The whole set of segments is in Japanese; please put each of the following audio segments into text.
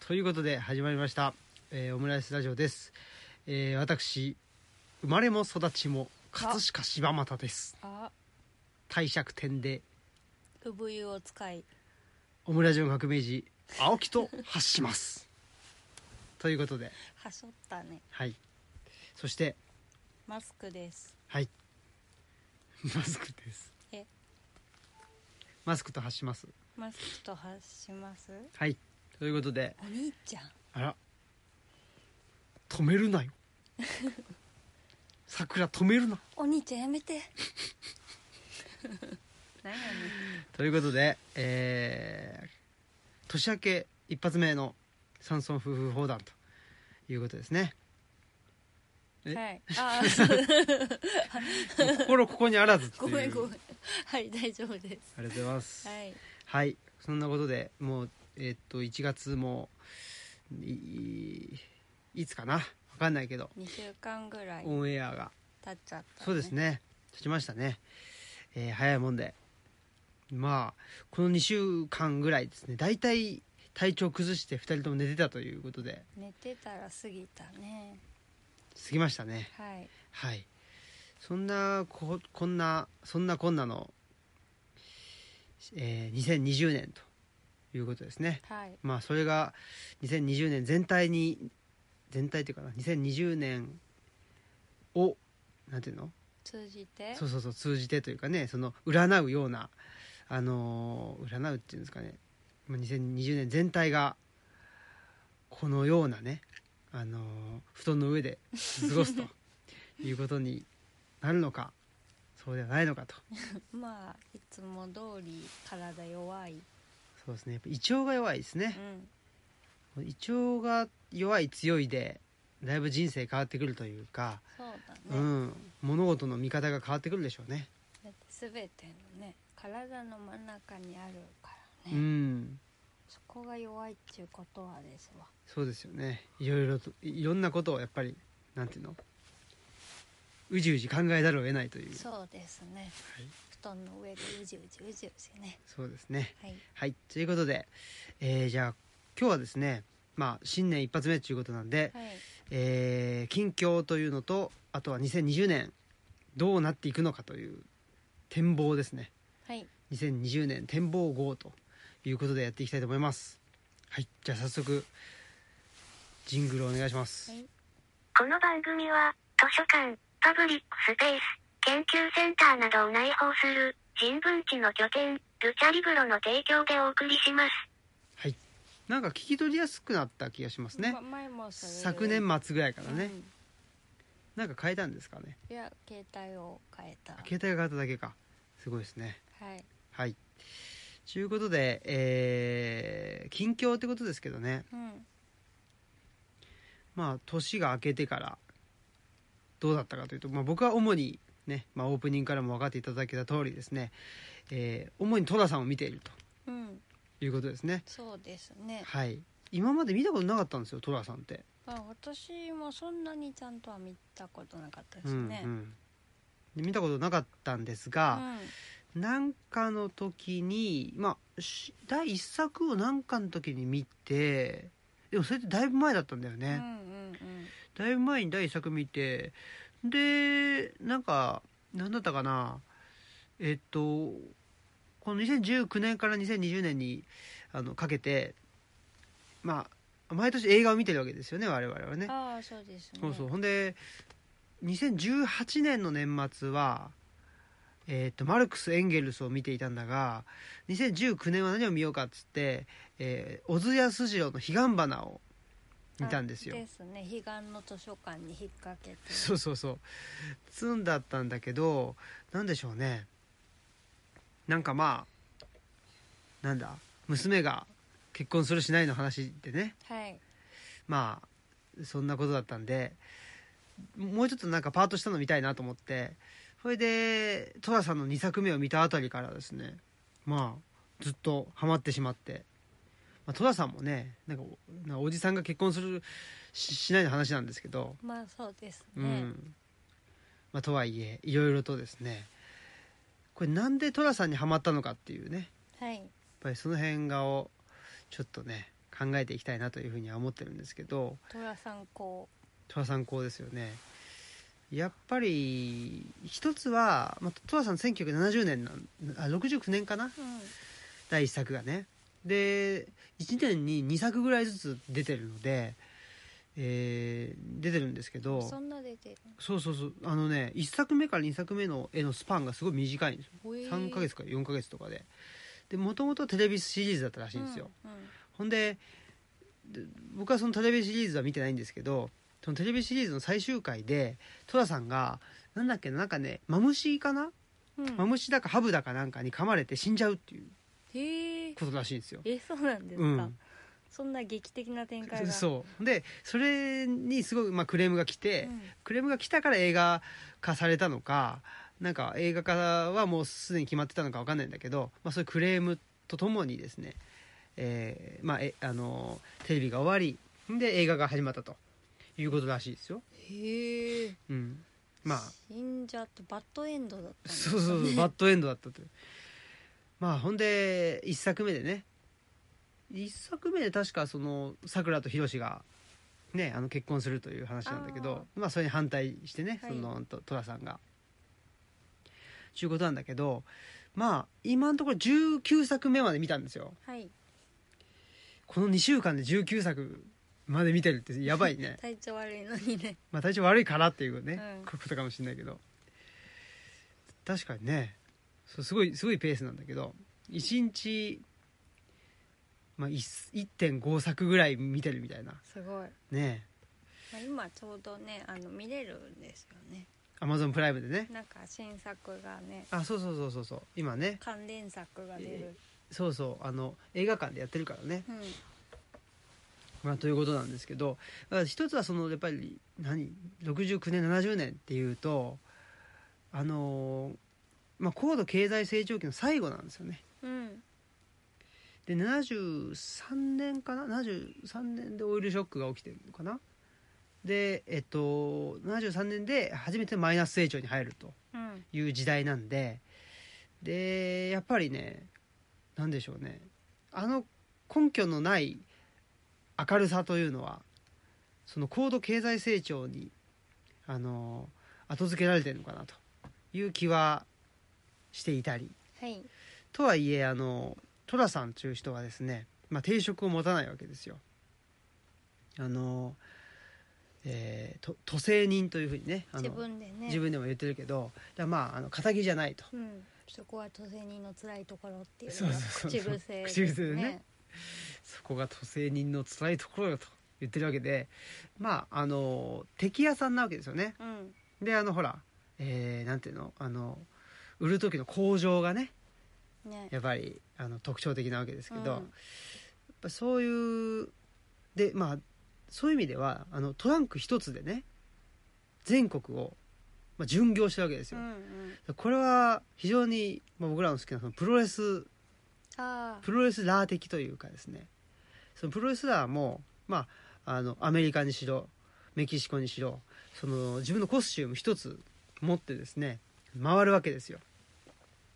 ということで始まりました、えーオムライスラジオです、えー私生まれも育ちも葛飾柴又です。あ。帝釈天で。産湯を使い。オムラジオ革命児青木と発します。ということで。はしょったね。はい。そしてマスクです。はい。マスクです。え。マスクと発します。マスクと発します。はいということで。お兄ちゃん。あら。止めるなよ。桜止めるな。お兄ちゃんやめて。何やねということで、えー年明け一発目の山村夫婦砲弾ということですね。はい。あ心ここにあらずごめんごめん。はい大丈夫です。ありがとうございます。はい。はい。そんなことでもうえーっと1月もいいいつかな？分かんないけど。2週間ぐらいオンエアが。経っちゃった、ね、そうですね。経ちましたね、えー早いもんで。まあこの2週間ぐらいですね。大体体調崩して2人とも寝てたということで。寝てたら過ぎたね。過ぎましたね。はい。はい。そんなここんなそんなこんなの、えー2020年ということですね。はい。まあそれが2020年全体に全体っていうかな2020年をなんていうの？通じて？そうそうそう通じてというかねその占うようなあのー占うっていうんですかね。まあ2020年全体がこのようなねあのー布団の上で過ごすと いうことになるのかそうではないのかと。まあいつも通り体弱いそうですね。やっぱ胃腸が弱いですうねん。胃腸が弱い強いでだいぶ人生変わってくるというか、そうだね、うん、物事の見方が変わってくるでしょうね。全てのね体の真ん中にあるからうね、ん。そこが弱いっていうことはですわ。そうですよね。いろいろといろんなことをやっぱりなんていうの？うじうじ考えざるを得ないという。そうですね。はい、布団の上でうじうじうじうじね。そうですね。はい。はいということで、えーじゃあ今日はですねまあ新年一発目ということなんで、はい。えー近況というのとあとは2020年どうなっていくのかという展望ですね。はい。2020年展望号ということでやっていきたいと思います。はいじゃあ早速ジングルお願いします、はい。この番組は、図書館、パブリックスペース、研究センターなどを内包する、人文地の拠点、ルチャリブロの提供でお送りします。はい。なんか聞き取りやすくなった気がしますね。ま前もそれ昨年末ぐらいからね、うん。なんか変えたんですかね。いや携帯を変えた。あ携帯が変わっただけか。すごいですね。はい。はい。ということでえー近況ってことですけどね。うん。まあ年が明けてからどうだったかというと、まあ、僕は主にね、まあ、オープニングからも分かっていただけた通りですね、えー主に寅さんを見ているうん。ということですね。そうですね。はい。今まで見たことなかったんですよ寅さんって。まあ私もそんなにちゃんとは見たことなかったでうんすね。うんで見たことなかったんですが、なんかの時にまあし第一作をなんかの時に見てでもそれってだいぶ前だったんだよね、うんうんうん。だいぶ前に第一作見てでなんかなんだったかな。えっとこの2019年から2020年にあのかけてまあ毎年映画を見てるわけですよね我々はね。ああそうですね。そうそう。ほんで2018年の年末はえー、とマルクス・エンゲルスを見ていたんだが2019年は何を見ようかっつって、えー小津安二郎の「彼岸花」を見たんですよ。あですね。彼岸の図書館に引っ掛けて。そうそうそう。つんだったんだけどなんでしょうね。なんかまあなんだ？娘が結婚するしないの話でね。はい。まあそんなことだったんでもうちょっとなんかパートしたの見たいなと思って。それで寅さんの2作目を見たあたりからですね。まあずっとハマってしまって、まあ、寅さんもねなんかおじさんが結婚するししないの話なんですけど。まあそうですうね、ん。まあ、とはいえいろいろとですね。これなんで寅さんにはまったのかっていうね。やっはいぱりその辺がをちょっとね考えていきたいなというふうには思ってるんですけど。寅さんこ寅さん校ですよね。やっぱり一つは、まあ、寅さん1970年なんあ69年かなう、うん、第1作がね。で1年に2作ぐらいずつ出てるので、えー出てるんですけどそんな出てる？そうそうそう。あのね1作目から2作目の絵のスパンがすごい短いんですよ。ほえー。3ヶ月から4ヶ月とかで。でもともとテレビシリーズだったらしいんですよ、うんほんでで僕はそのテレビシリーズは見てないんですけどそのテレビシリーズの最終回で寅さんがなんだっけななんかねマムシかな、うん。マムシだかハブだかなんかに噛まれて死んじゃうっていう。へえことらしいんですよ。えそうなんですか、うん。そんな劇的な展開が。そう。でそれにすごい、まあ、クレームが来て、うん。クレームが来たから映画化されたのかなんか映画化はもうすでに決まってたのか分かんないんだけど、まあ、そういうクレームとともにですね、えーまあ、えあのテレビが終わりで映画が始まったと。いうことらしいですよ。へえうん、まあ。死んじゃってバッドエンドだったんですそうそうそうバッドエンドだったというまあほんで一作目でね。一作目で確かそのさくらとひろしがねあの結婚するという話なんだけどまあそれに反対してねはい。そのと寅さんが。ちゅうことなんだけどまあ今のところ19作目まで見たんですよ。はい。この2週間で19作まで見てるってやばいね。体調悪いのにね。まあ体調悪いからっていうね、うん。ことかもしれないけど。確かにねそうすごいすごいペースなんだけど1日、まあ、1 1.5作ぐらい見てるみたいな。すごい、ねまあ、今ちょうどねあの見れるんですよね。アマゾンプライムでね。なんか新作がね。あそうそうそうそうそう。今ね。関連作が出る、そうそう。あの映画館でやってるからね、うん。まあ、ということなんですけど一つはそのやっぱり何？69年70年っていうとあのまあ、高度経済成長期の最後なんですよね。うん。で73年かな？73年でオイルショックが起きてるのかな？でえっと73年で初めてマイナス成長に入るとうん。いう時代なんででやっぱりね何でしょうね。あの根拠のない明るさというのはその高度経済成長にあの後付けられてるのかなという気はしていたり。はい。とはいえあの寅さんという人はですね、まあ、定職を持たないわけですよ。あの、えーと都政人というふうにねあの自分でね。自分でも言ってるけどだまああの肩じゃないと。うん、そこは都政人の辛いところっていうそうのがそうそう。口癖です口癖でね。そこが都政人の辛いところよと。言ってるわけでまああの敵屋さんなわけですよね。うん。であのほら、えーなんていうのあの売る時の工場がねね。やっぱりあの特徴的なわけですけど、うん。やっぱそういうでまあそういう意味ではあのトランク一つでね全国を、まあ、巡業してるわけですよ、うんうん。これは非常に、まあ、僕らの好きなそのプロレスあプロレスラー的というかですね。そのプロレスラーも、まあ、あのアメリカにしろメキシコにしろその自分のコスチューム一つ持ってですね回るわけですよ。あ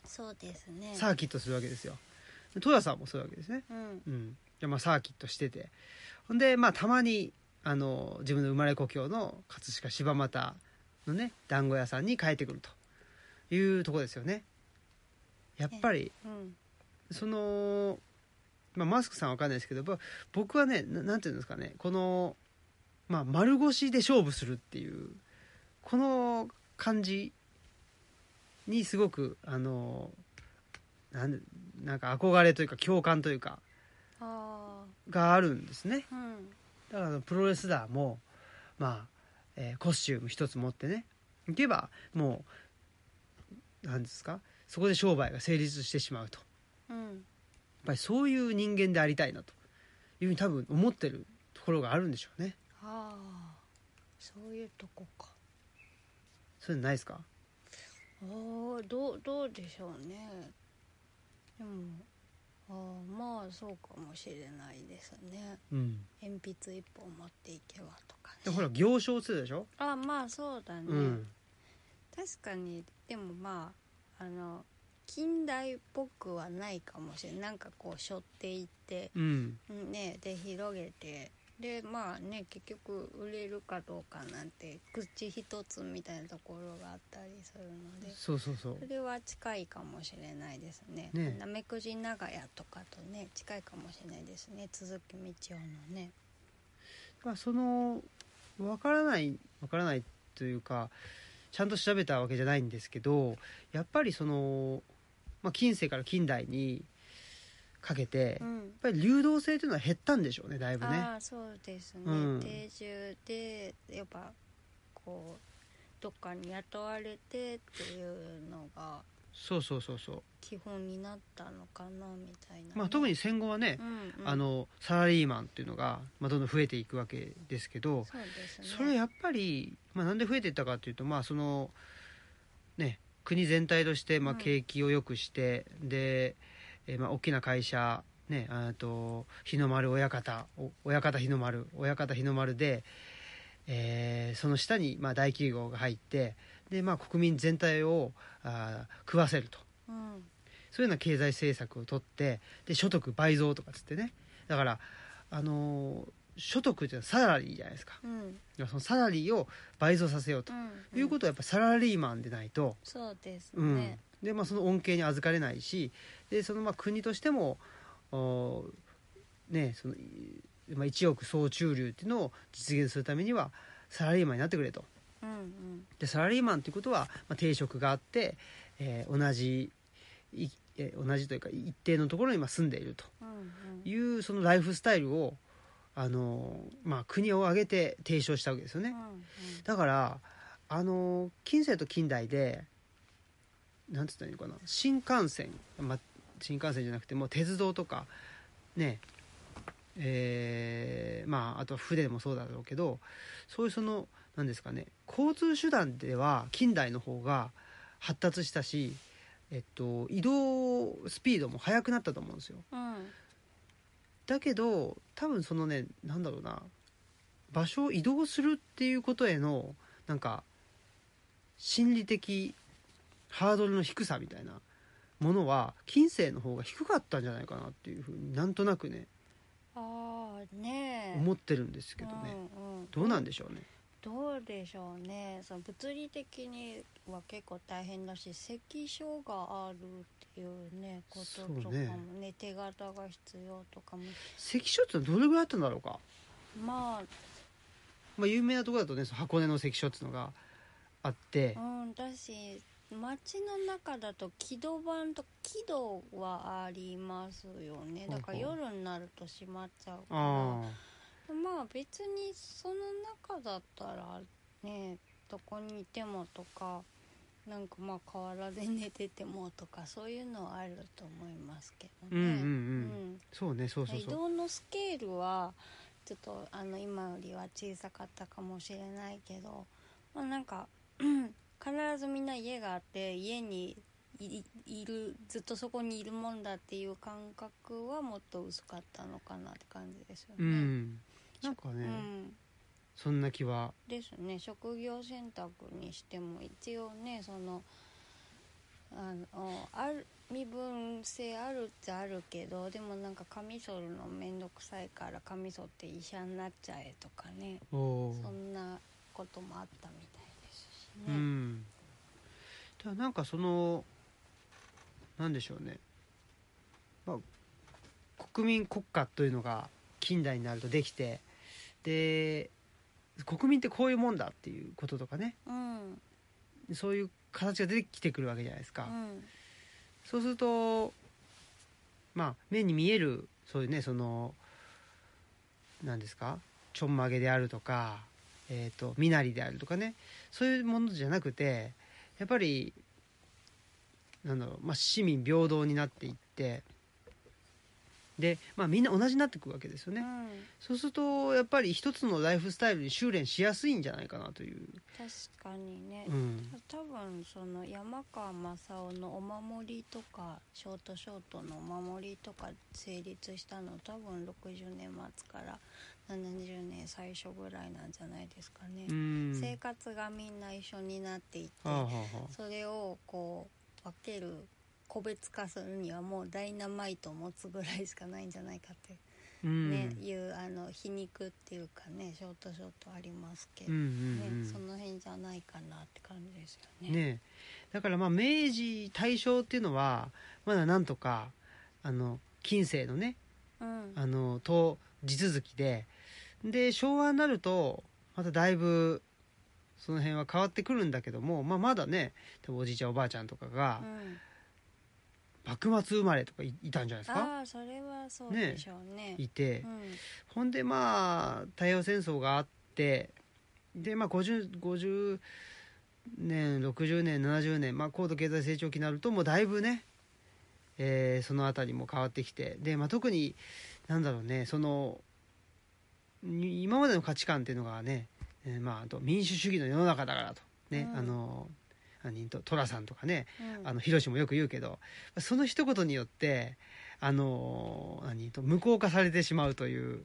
そうですね。サーキットするわけですよ。で戸田さんもそういうわけですね。うん。うん、でまあサーキットしてて。ほんでまあたまにあの自分の生まれ故郷の葛飾柴又のね団子屋さんに帰ってくると。いうとこですよね。やっぱり。うん。その、まあ、マスクさんは分かんないですけどぼ僕はねななんていうんですかね。この、まあ、丸腰で勝負するっていうこの感じにすごくあのなんでなんか憧れというか共感というかあがあるんですね。あうん。だからプロレスラーもまあ、えーコスチューム一つ持ってね行けばもうなんですかそこで商売が成立してしまうと。やっうんぱりそういう人間でありたいなというふうに多分思ってるところがあるんでしょうね。ああそういうとこか。そういうのないですか？ああどうどうでしょうね。でもああまあそうかもしれないですね。うん。鉛筆一本持っていけばとかでねほら行商するでしょ、あまあそうだね、うん。確かにでもまああの近代っぽくはないかもしれない。なんかこう背負っていってうんうん。ねで広げてでまあね結局売れるかどうかなんて口一つみたいなところがあったりするのでそうそうそう。それは近いかもしれないですね。ね。なめくじ長屋とかとね近いかもしれないですね。鈴木道夫のね。まあそのわからないわからないというかちゃんと調べたわけじゃないんですけどやっぱりその、まあ、近世から近代にかけて、やっうんぱり流動性というのは減ったんでしょうねだいぶね。ああそうですね、うん。定住でやっぱこうどっかに雇われてっていうのがそうそうそうそう、基本になったのかなみたいなね、まあ、特に戦後はね、うんうん、あのサラリーマンっていうのが、まあ、どんどん増えていくわけですけどそうですね。それやっぱり、まあ、なんで増えていったかというとまあそのね国全体としてまあうん。景気を良くして、で、えーまあ大きな会社ねあと日の丸親方お親方日の丸親方日の丸で、えーその下にまあ大企業が入ってで、まあ、国民全体をあー食わせると。うん。そういうような経済政策を取ってで所得倍増とかつってね。だからあのー所得っていうのはサラリーじゃないですか。うん。そのサラリーを倍増させようと。うんいうことはやっぱサラリーマンでないと、そうですうん。ね、でまあ、その恩恵に預かれないしでそのまあ国としてもおねその、いまあ、一億総中流っていうのを実現するためにはサラリーマンになってくれと。うんうん。でサラリーマンということは、まあ、定職があって、えー同じいえー同じというか一定のところにまあ住んでいると。うんうん。いうそのライフスタイルをあの、まあ、国を挙げて提唱したわけですよね。うんだからあの近世と近代でなんつったらいいのかな。新幹線、まあ、新幹線じゃなくてもう鉄道とかねえーまああとは船もそうだろうけどそういうそのなんですかね交通手段では近代の方が発達したし、えっと、移動スピードも速くなったと思うんですよ。うんだけど多分そのねなんだろうな場所を移動するっていうことへのなんか心理的ハードルの低さみたいなものは近世の方が低かったんじゃないかなっていうふうになんとなくねああねえ。思ってるんですけどね、うんうん、どうなんでしょうね。どうでしょうね。その物理的には結構大変だし関所があるっていうねこととかもねね。手形が必要とかも。関所ってどれぐらいあったんだろうか、まあ。まあ、有名なところだとね箱根の関所っていうのがあって。うんだし街の中だと木戸番と木戸はありますよね。だから夜になると閉まっちゃうから。あまあ別にその中だったらねどこにいてもとかなんかまあ河原で寝ててもとかそういうのはあると思いますけどね。うんうんうん。うん。そうねそうそう移そう。動のスケールはちょっとあの今よりは小さかったかもしれないけど、まあ、なんか必ずみんな家があって家にいいるずっとそこにいるもんだっていう感覚はもっと薄かったのかなって感じですよね。うん。なんかね、うん。そんな気は。ですね。職業選択にしても一応ねそのあのある身分性あるっちゃあるけどでもなんかカミソリの面倒くさいからカミソって医者になっちゃえとかね。そんなこともあったみたいですしうね。んだからなんかそのなんでしょうね、まあ、国民国家というのが近代になるとできてで国民ってこういうもんだっていうこととかね。うん。そういう形が出てきてくるわけじゃないですか、うん。そうするとまあ目に見えるそういうねその何ですか？ちょんまげであるとかえー、と身なりであるとかねそういうものじゃなくてやっぱりなんだろう、まあ、市民平等になっていってで、まあ、みんな同じになっていくわけですよね、うん。そうするとやっぱり一つのライフスタイルに修練しやすいんじゃないかなという、確かにね、うん、多分その山川正夫のお守りとかショートショートのお守りとか成立したの多分60年末から70年最初ぐらいなんじゃないですかね、うん。生活がみんな一緒になっていって、はあはあはあ。それをこう分ける個別化するにはもうダイナマイトを持つぐらいしかないんじゃないかって、うん。ねいうあの皮肉っていうかねショートショートありますけど、うんうんうん。ね、その辺じゃないかなって感じですよね。ね。だからまあ明治大正っていうのはまだなんとかあの近世のねうん。あのと地続きでで昭和になるとまただいぶその辺は変わってくるんだけども、まあ、まだね多分おじいちゃんおばあちゃんとかがうん。幕末生まれとかいいたんじゃないですか？ああそれはそうでしょうね。いて。うん。ほんでまあ太平洋戦争があってでまあ 50, 50年60年70年、まあ、高度経済成長期になるともうだいぶね、えーその辺りも変わってきてで、まあ、特になんだろうねそのに今までの価値観っていうのがね、えーまあ、あと民主主義の世の中だからと。ね、うん。あの何と寅さんとかねうん。あの広志もよく言うけどその一言によってあの何と無効化されてしまうという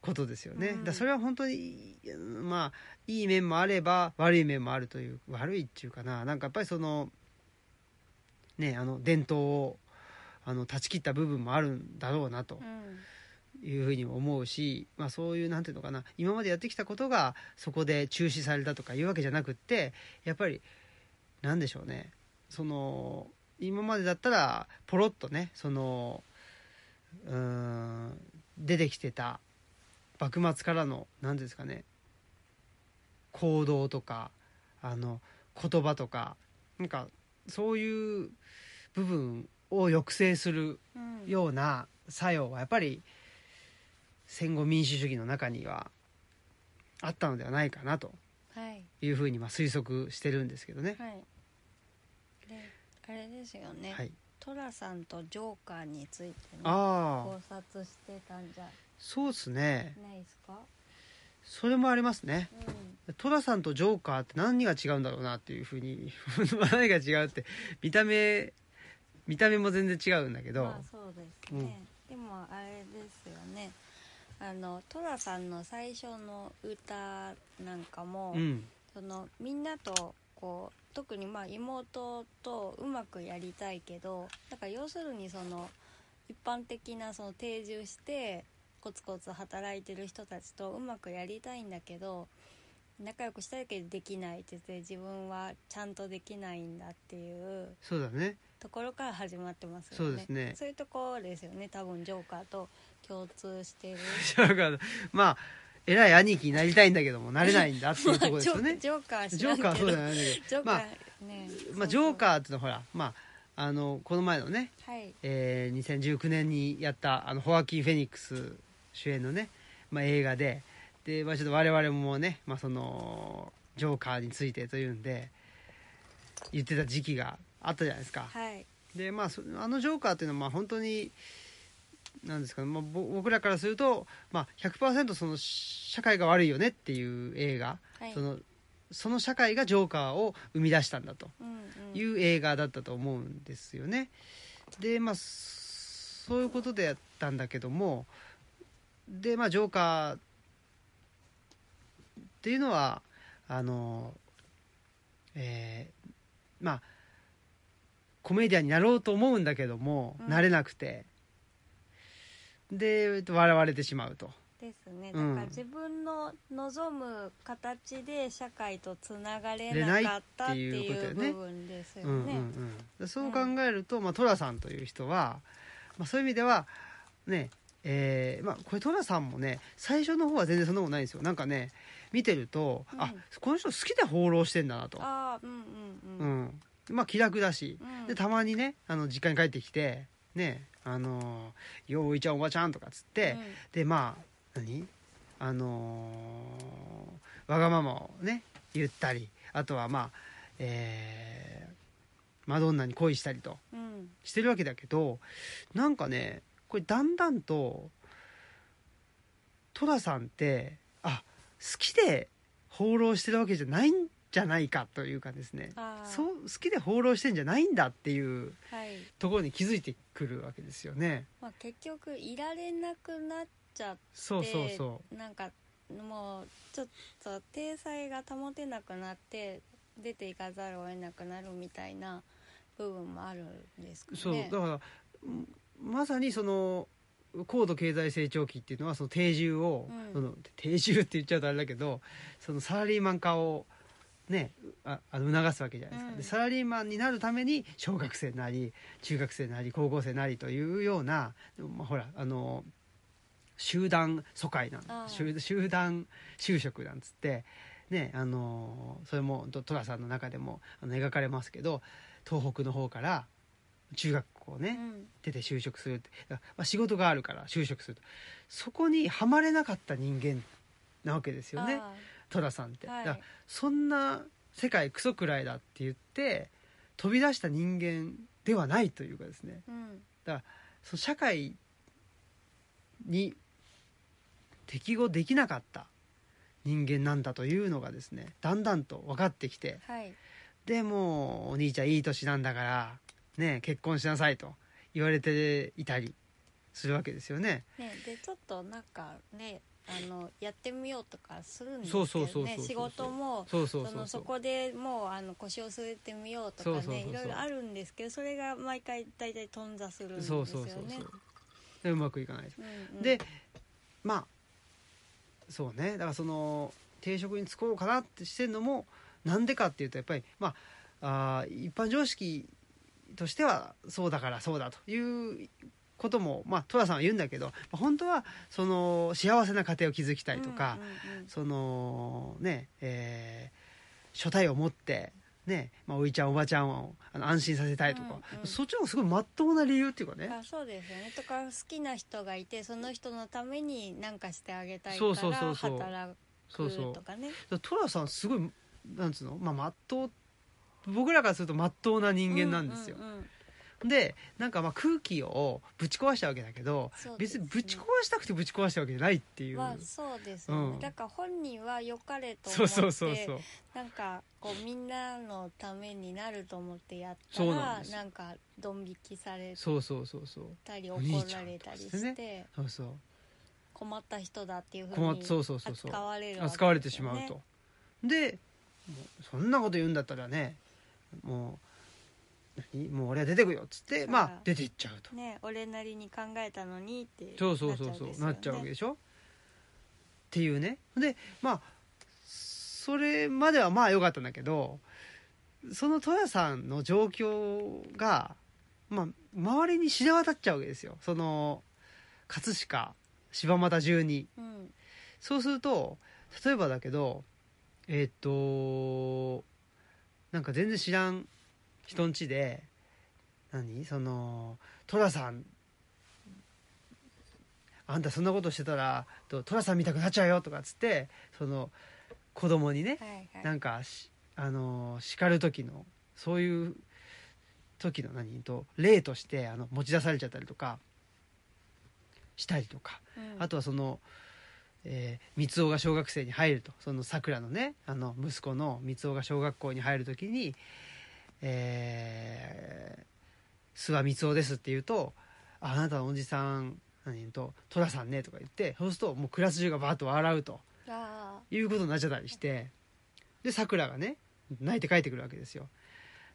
ことですよね、うん。だそれは本当にまあいい面もあれば悪い面もあるという悪いっていうかな。なんかやっぱりそのねあの伝統をあの断ち切った部分もあるんだろうなと。うんいうふうに思うし、まあ、そういうなんていうのかな今までやってきたことがそこで中止されたとかいうわけじゃなくってやっぱりなんでしょうねその今までだったらポロッとねそのうん出てきてた幕末からの何ですかね行動とかあの言葉とかなんかそういう部分を抑制するような作用はやっぱり戦後民主主義の中にはあったのではないかなとはい。いうふうにまあ推測してるんですけどね。はい。であれですよね、はい、寅さんとジョーカーについてね考察してたんじゃそうですね。ないですか、それもありますね。う寅さんとジョーカーって何が違うんだろうなっていうふうに 何が違うって見た目見た目も全然違うんだけん、ど、まあそうですね、でもあれですよねあの寅さんの最初の歌なんかも、うん。そのみんなとこう特にまあ妹とうまくやりたいけどだから要するにその一般的なその定住してコツコツ働いてる人たちとうまくやりたいんだけど仲良くしたいけどできないって言って自分はちゃんとできないんだっていうそうだね。ところから始まってますよね。そうですね。そういうところですよね。多分ジョーカーと共通してる。まあ偉い兄貴になりたいんだけどもなれないんだっていうところですよね。ジョーカージョーカーはそうじゃないんだけどジョーカー、ねまあ、ジョーカーっていうのはほら、まあ、あのこの前のね、ーはい。えー2019年にやったあのホアキン・フェニックス主演のね、まあ、映画でで、まあ、ちょっと我々もね、まあ、そのジョーカーについてというんで言ってた時期があったじゃないですか。はい。でまあそあのジョーカーっていうのはまあ本当になんですかね、まあ、ぼ僕らからすると、まあ、100%その社会が悪いよねっていう映画、はい。そのその社会がジョーカーを生み出したんだと。いう映画だったと思うんですよね。でまあそういうことでやったんだけどもでまあジョーカーっていうのはあのえーまあコメディアンになろうと思うんだけども、うん。なれなくてで笑われてしまうと。ですね。うん。だから自分の望む形で社会とつながれれなかったっていう部分ですようんうんね。うそう考えると、まあ、寅さんという人は、まあ、そういう意味ではねえーまあ、これ寅さんもね最初の方は全然そんなことないんですよ。なんかね見てると、うん。あこの人好きで放浪してんだなと、ああうんうんううん。ん。まあ気楽だし。うん。でたまにねあの実家に帰ってきてねあの「よういちゃんおばちゃん」とかっつって、でまあ何？あのーわがままをね言ったりあとはまあえーマドンナに恋したりとうん。うんしてるわけだけどなんかねこれだんだんと寅さんってあ好きで放浪してるわけじゃないんじゃないかというかですね。そう好きで放浪してんじゃないんだっていうはい。ところに気づいてくるわけですよね。まあ結局いられなくなっちゃってそうそうそなんかもうちょっと体裁が保てなくなって出ていかざるを得なくなるみたいな部分もあるんですかね。そうだからうんまさにその高度経済成長期っていうのはその定住を、うん。その定住って言っちゃうとあれだけどそのサラリーマン化をねああの促すわけじゃないですか、うん。でサラリーマンになるために小学生なり中学生なり高校生なりというような、まあ、ほらあの集団疎開なん集集団就職なんつってねあのそれもと寅さんの中でもあの描かれますけど東北の方から中学校ね、うん。出て就職するってまあ、仕事があるから就職すると。そこにはまれなかった人間なわけですよね。あ寅さんって、はい。だからそんな世界クソくらいだって言って飛び出した人間ではないというかですね。ーうん。その社会に適合できなかった人間なんだというのがですねだんだんと分かってきてはい。でもうお兄ちゃんいい年なんだからね結婚しなさいと言われていたりするわけですよね。ねでちょっとなんかねあのやってみようとかするんですけそうそうどそうそうそう。ね仕事もそうそうそうそのそこでもうあの腰を据えてみようとかそうそうそうそう。ねいろいろあるんですけどそれが毎回大体頓挫するんですよそうそうそうねそう。でうまくいかない。うんうん。でまあそうね。だからその定職に就こうかなってしてるのもなんでかっていうとやっぱりまああー一般常識としてはそうだからそうだということもまあ寅さんは言うんだけどまあ本当はその幸せな家庭を築きたいとか、そのねえー所帯を持ってね、まあ、おいちゃんおばちゃんをあの安心させたいとか、うんうんそっちの方がすごいまっとうな理由っていうかね。あそうですよね。とか好きな人がいてその人のために何かしてあげたいかそうそうそらうそう。働そうそう。くとかねだから寅さんすごいなんつうの？まあまっとう僕らからするとまっとうな人間なんですよ、うんうんうんでなんかまあ空気をぶち壊したわけだけど、ね。別にぶち壊したくてぶち壊したわけじゃないっていう、まあそうですよね、うん。だから本人は良かれと思ってそうそうそうそう。なんかこうみんなのためになると思ってやったそうならなんかドン引きされそうそうそうそう。たり怒られたりとしてそうそう。困った人だっていうふうに困っそうそうそうそう。扱われるね。扱われてしまうと。でそんなこと言うんだったらねもう何もう俺は出てくよっつってまあ出ていっちゃうと。ね俺なりに考えたのにってそうそうそうそうなっちゃうわけでしょ？っていうね。でまあそれまではまあ良かったんだけどその戸谷さんの状況がまあ周りに知れ渡っちゃうわけですよ。その葛飾柴又中にうん。そうすると例えばだけどえーっとなんか全然知らん人ん家で何？その寅さん。あんたそんなことしてたらと寅さん見たくなっちゃうよとかっつってその子供にねはいはい。なんかしあの叱る時のそういう時の何？と例としてあの持ち出されちゃったりとかしたりとか。うん。あとはその、えー三男が小学生に入ると。そのさくらのねあの息子の三男が小学校に入る時に「えー、諏訪三男です」って言うと「ああなたのおじさん何と寅さんね」とか言ってそうするともうクラス中がバーッと笑うとあいうことになっちゃったりしてでさくらがね泣いて帰ってくるわけですよ。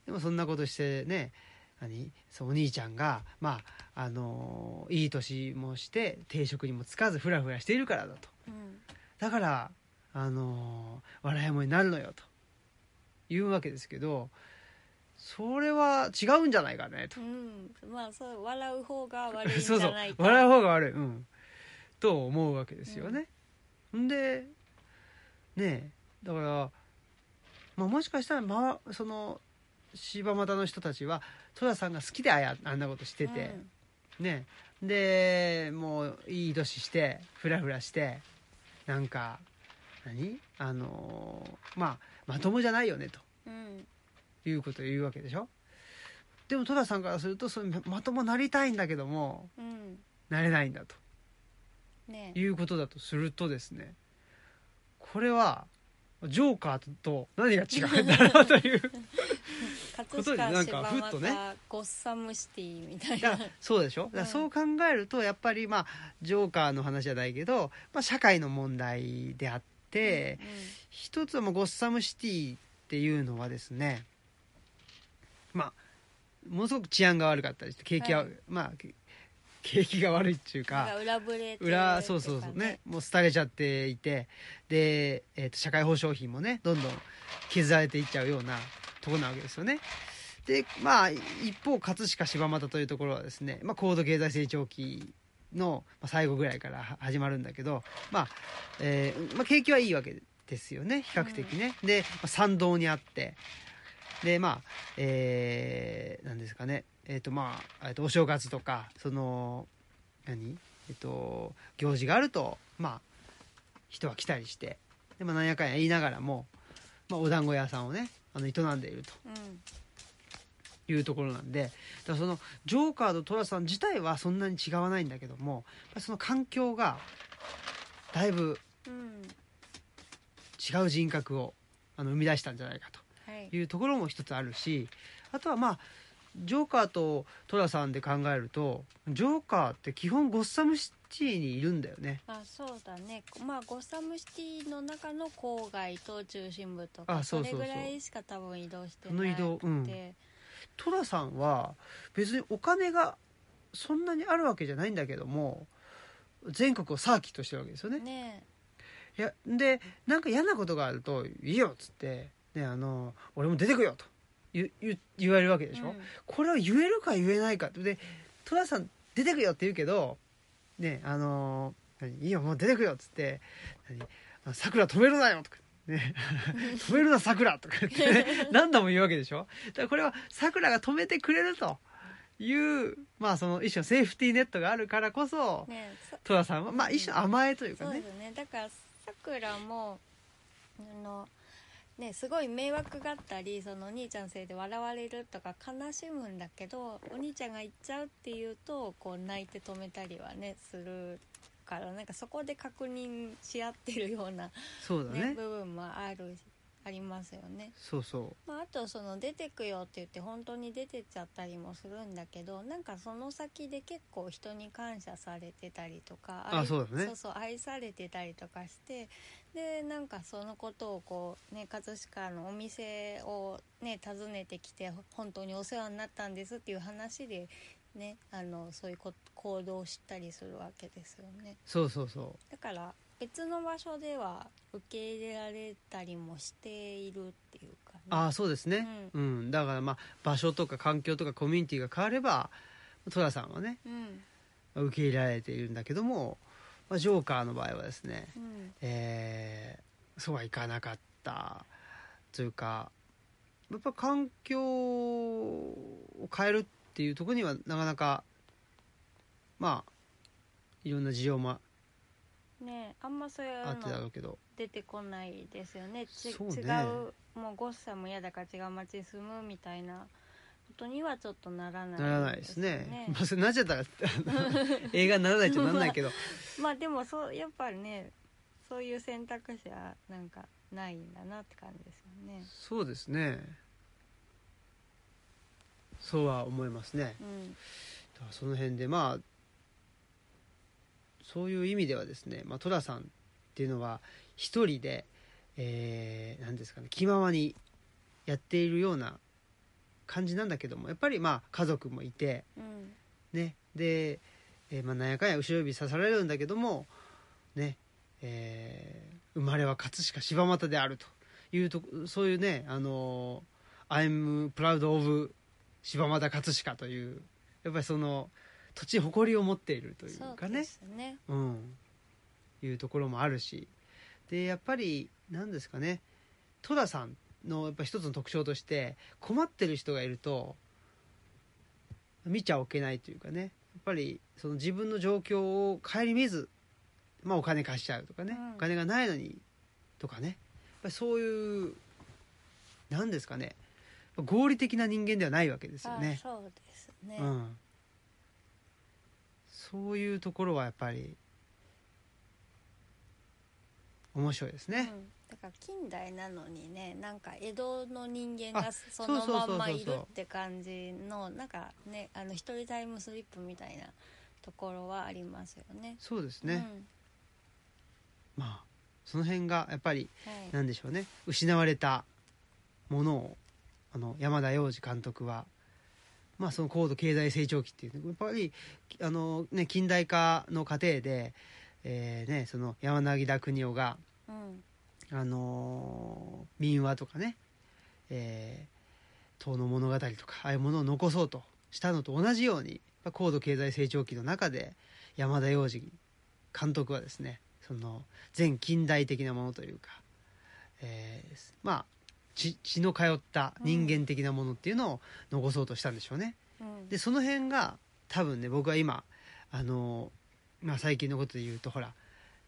でもそんなことしてね何そうお兄ちゃんがまああのいい年もして定職にもつかずフラフラしているからだと。ーうん。だからあの笑いもになるのよと言うわけですけどそれは違うんじゃないかねと。うん。まあそう笑う方が悪いんじ そうそうゃないか笑う方が悪い。うん。と思うわけですよね、ん、でねえだから、まあ、もしかしたら、まあ、その柴又の人たちは戸田さんが好きであやあんなことしてて、ねでもういい年してフラフラしてなんか何？あのまあまともじゃないよねと。うんうんいうことを言うわけでしょ？でも戸田さんからするとそのまともなりたいんだけどもうん。なれないんだと。ね。いうことだとするとですねこれはジョーカーと何が違うんだろうという ことで葛なんかふっとね。又ゴッサムシティみたいな。そうでしょ？だからそう考えるとやっぱりまあジョーカーの話じゃないけど、まあ、社会の問題であって、一つはもうゴッサムシティっていうのはですねまあものすごく治安が悪かったりして景気は、はい。まあけ景気が悪いっていうか裏ぶれ裏そうそうそうね。もう廃れちゃっていてで、えー、と社会保障費もねどんどん削られていっちゃうようなところなわけですよね。でまあ一方葛飾柴又というところはですね、まあ、高度経済成長期のまあ最後ぐらいからは始まるんだけど、まあえーまあ、景気はいいわけですよね比較的ね。で、まあ、参道にあってでまあえー、なんですかね。えっ、とまあ、えー、とお正月とかその何？えっ、と行事があるとまあ人は来たりしてで、まあ、なんやかんや言いながらも、まあ、お団子屋さんをねあの営んでいるとうん。いうところなんでだそのジョーカーとトラさん自体はそんなに違わないんだけどもその環境がだいぶうん。違う人格をあの生み出したんじゃないかはいというところも一つあるしあとはまあジョーカーとトラさんで考えるとジョーカーって基本ゴッサムシティにいるんだよね。あそうだね。まあゴッサムシティの中の郊外と中心部とかあそうそうそう。れぐらいしか多分移動してなくて。移動うん。トラさんは別にお金がそんなにあるわけじゃないんだけども全国をサーキットしてるわけですよね。ねいやでなんか嫌なことがあると「いいよ」っつって、ね、あの「俺も出てくよ」と言言言われるわけでしょ、うん。これは言えるか言えないかで戸田さん出てくよって言うけどねあの何？いいよもう出てくよっつって何？さくら止めるなよとか。ね、止めるなさくらとか言って、ね、何度も言うわけでしょ？だからこれはさくらが止めてくれるというまあその一種のセーフティーネットがあるからこそねそ戸田さんはまあ一種の甘えというかね。そうですね。だからさくらもあのねすごい迷惑があったりそのお兄ちゃんのせいで笑われるとか悲しむんだけどお兄ちゃんが行っちゃうっていうとこう泣いて止めたりはねするからなんかそこで確認し合ってるような、ねそうだね。部分もあるありますよね。そうそまあ、あとその出てくよって言って本当に出てっちゃったりもするんだけどなんかその先で結構人に感謝されてたりとか愛あそうだね。そうそう愛されてたりとかしてでなんかそのことをこうね葛飾のお店をね訪ねてきて本当にお世話になったんですっていう話でねあのそういうこ行動をしたりするわけですよね。うそうそうそう。だから別の場所では受け入れられたりもしているっていうか、ね、ああそうですね、うん。だからまあ場所とか環境とかコミュニティが変われば戸田さんはねうん。受け入れられているんだけども、まあ、ジョーカーの場合はですね、うん。えーそうはいかなかったというかやっぱ環境を変えるっていうところにはなかなかまあいろんな事情もねあんまそういうのうけど。出てこないですよね。ね。違うもうゴッサム嫌だから違う街に住むみたいなことにはちょっとならないならないですね。よ まあなっちゃったら映画にならないっちゃならないけど。まあでもそうやっぱりねそういう選択肢はなんかないんだなって感じですよね。そうですね。そうは思いますね。うん。だからその辺でまあそういう意味ではですね、まあ、戸田さんっていうのは一人で、えー、なんですかね気ままにやっているような感じなんだけどもやっぱりまあ家族もいてうん。ね。で、えーまあ、なんやかんや後ろ指さされるんだけどもね。えー生まれは葛飾柴又であるというとそういうねあのー「I'm proud of 柴又葛飾」というやっぱりその土地に誇りを持っているというかね。ですね。うん、いうところもあるし。でやっぱり何ですかね。戸田さんのやっぱ一つの特徴として困ってる人がいると見ちゃおけないというかね。やっぱりその自分の状況を顧みず、まあ、お金貸しちゃうとかね、うん。お金がないのにとかね。やっぱりそういう何ですかね。合理的な人間ではないわけですよあね。そうですね、うん、そういうところはやっぱり面白いですね。うん、だから近代なのにねなんか江戸の人間があそのまんまいるって感じのなんかねあの一人タイムスリップみたいなところはありますよね。そうですね、まあその辺がやっぱりうんはい。なんでしょうね。失われたものをあの山田洋次監督はまあ、その高度経済成長期っていうやっぱりあの、ね、近代化の過程で、えーね、その山柳田国夫が、うんあのー民話とかね、えー、遠野物語とかああいうものを残そうとしたのと同じようにまあ高度経済成長期の中で山田洋次監督はですねその全近代的なものというか、えーまあ血血の通った人間的なものっていうのを残そうとしたんでしょうね。うんでその辺が多分ね僕は今あのーまあ、最近のことで言うとほら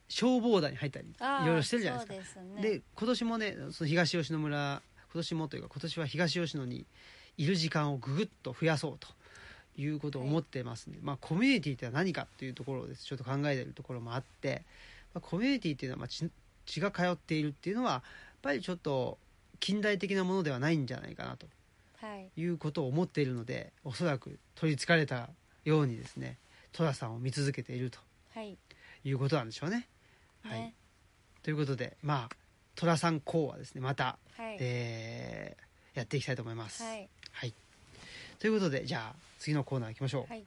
消防団に入ったりいろいろしてるじゃないですか。ですね。で今年もねその東吉野村今年もというか今年は東吉野にいる時間をぐぐっと増やそうということを思ってますんで、まあ、コミュニティって何かっていうところをです。ちょっと考えてるところもあって、まあ、コミュニティっていうのはまあ血血が通っているっていうのはやっぱりちょっと近代的なものではないんじゃないかなと。はい。いうことを思っているのでおそらく取りつかれたようにですね寅さんを見続けているとはい。いうことなんでしょうね。はいねということでまあ寅さん講はですねまたはいえーやっていきたいと思います。はいはいということでじゃあ次のコーナー行きましょう。はい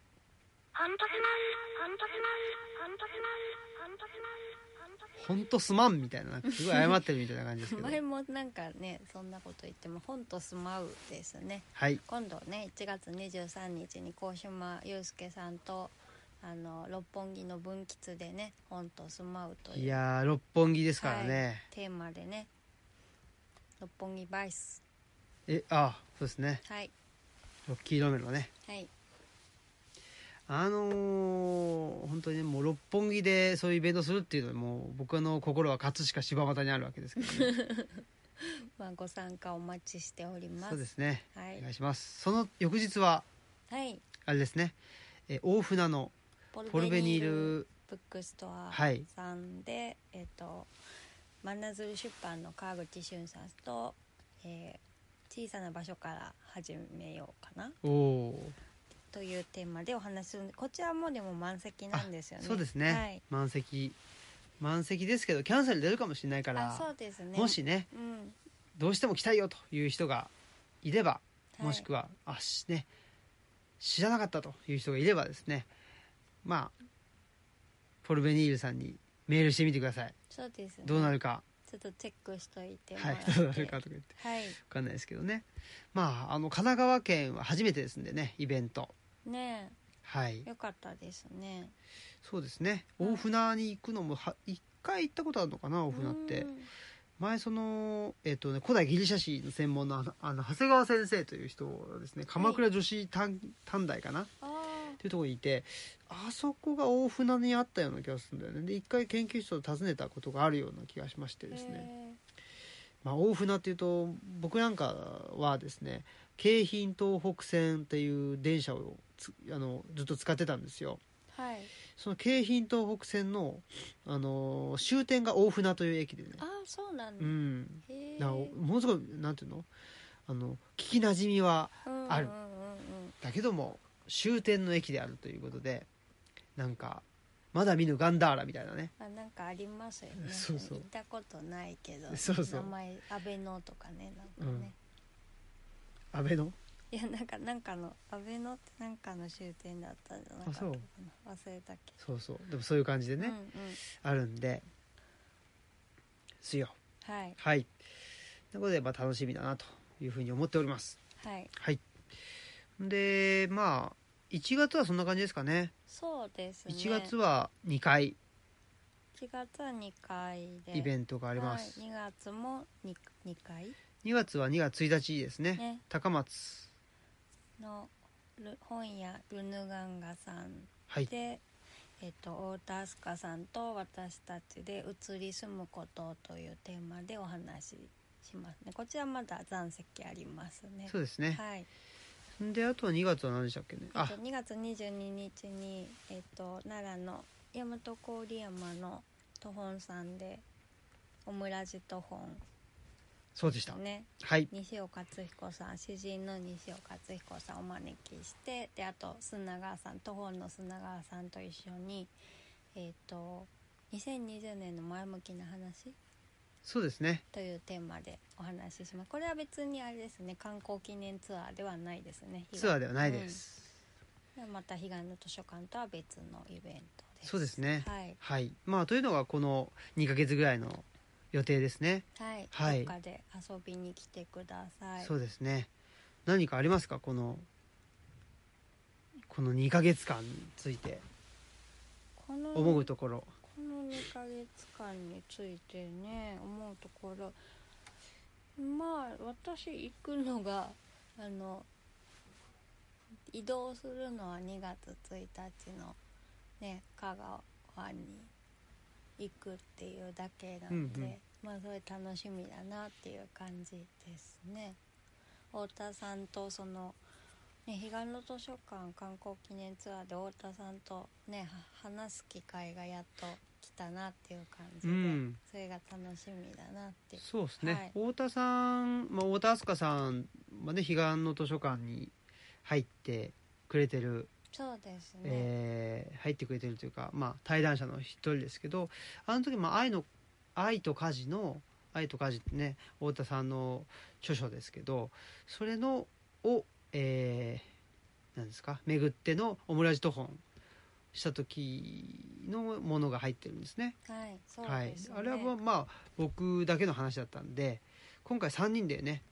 ほんとすます。ほんみたいななんかすごい謝ってるみたいな感じですけど。前もなんかねそんなこと言っても本と住まうですねはい今度ね1月23日に高島祐介さんとあの六本木の分岐でね本と住まうという。いやー六本木ですからね。テーマでね。六本木バイス。えあそうですね。はい。ロッキーロメロね。はい。あのー本当にねもう六本木でそういうイベントするっていうのはもう僕の心は葛飾柴又にあるわけですけど、ね、まあご参加お待ちしております。そうですね。はい。お願いします。その翌日ははい。あれですね。えー大船のポポルベニールブックストアはいさんで、えっ、と真鶴出版の川口俊さんと、えー小さな場所から始めようかな。というテーマでお話しするんでこちらもでも満席なんですよね。そうですね、はい。満席。満席ですけどキャンセル出るかもしれないかあらそうですね。もしねうん。どうしても来たいよという人がいれば、はい。もしくはあしね知らなかったという人がいればですねまあポルベニールさんにメールしてみてください。そうですね。どうなるか、ちょっとチェックしといて。もはいどうなるかとか言って。はい。分かんないですけどね。まああの神奈川県は初めてですんでねイベント。ねはい。えよかったですね。そうですね。はい。大船に行くのもは一回行ったことあるのかな大船って。うん。前その、えっとね、古代ギリシャ史の専門のあの長谷川先生という人がですね。鎌倉女子短短大かな、あっていうところにいてあそこが大船にあったような気がするんだよね。で一回研究室を訪ねたことがあるような気がしましてーですね、へまあ、大船っていうと僕なんかはですね京浜東北線っていう電車をつあのずっと使ってたんですよ。ーはい。その京浜東北線の、あの終点が大船という駅でね。あそうなんだ、うん。ものすごいなんていうの？あの聞きなじみはある。うんうんうんうん。だけども終点の駅であるということでなんかまだ見ぬガンダーラみたいなね。あなんかありますよね。そうそう。行ったことないけどそうそう。名前安倍のとかねなんかね、安倍の？いやなんかなんかの安倍のってなんかの終点だったんじゃなかったかな。忘れたっけ。そうそう。でもそういう感じでね、うんうん。あるんで。すよ。はい。はい。ということでまあ楽しみだなというふうに思っております。はい。はい。でまあ1月はそんな感じですかね。そうですね。1月は2回。1月は2回で。イベントがあります、はい、2月も 2, 2回。2月は2月1日ですね。ね。高松。のル本屋ルヌガンガさんはい。で、えっと太田明日香さんと私たちで「移り住むこと」というテーマでお話ししますね。こちらまだ残席ありますね。そうですね。はいであとは2月は何でしたっけね？あと、2月22日に、えっと、奈良の大和郡山の都本さんでオムラジ都本そうでした。ね。はい。西尾勝彦さん詩人の西尾勝彦さんをお招きしてであと砂川さん都本の砂川さんと一緒にえっ、と2020年の前向きな話そうですね。というテーマでお話しします。これは別にあれですね。観光記念ツアーではないですね。ツアーではないです、うん。また彼岸の図書館とは別のイベントです。そうですね。はい。はい。まあというのがこの2ヶ月ぐらいの予定ですね、はい、はい。どっかで遊びに来てください。そうですね。何かありますか？このこの2ヶ月間について。思うところこの2ヶ月間についてね思うところ。まあ私行くのがあの移動するのは2月1日のね香川に行くっていうだけなんで、うんうん。まあそれ楽しみだなっていう感じですね。太田さんとそのね、彼岸の図書館観光記念ツアーで太田さんとねは話す機会がやっと来たなっていう感じで、うん。それが楽しみだなってそうですね、はい。太田さん、まあ、太田明日香さんはね彼岸の図書館に入ってくれてる、そうですね、えー入ってくれてるというか、まあ、対談者の一人ですけどあの時、まあ、愛の愛と家事の「愛と家事」ってね太田さんの著書ですけどそれのを、えーなんですか？巡ってのオムラジト本した時のものが入ってるんですね。はいそうはいです、ね、あれはまあまあ僕だけの話だったんで今回3人でね、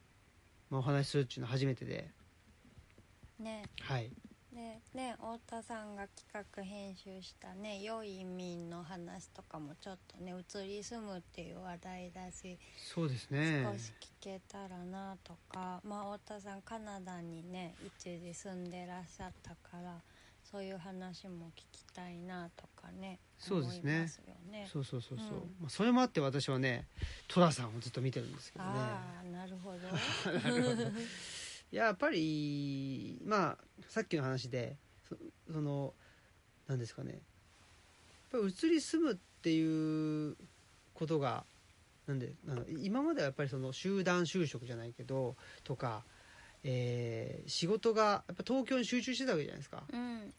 まあ、お話しするっていうのは初めてで。ね。はい。でね太田さんが企画編集したね良い移民の話とかもちょっとね移り住むっていう話題だしそうですね。少し聞けたらなとか、まあ太田さんカナダにね一時住んでらっしゃったからそういう話も聞きたいなとかねそうですね。ね。そうそうそうそう、うんまあ、それもあって私はね寅さんをずっと見てるんですけどね。ああなるほど。なるほど。いややっぱりまあさっきの話でそその何ですかね。やっぱり移り住むっていうことがなんで今まではやっぱりその集団就職じゃないけどとか、えー仕事がやっぱ東京に集中してたわけじゃないですか。うん。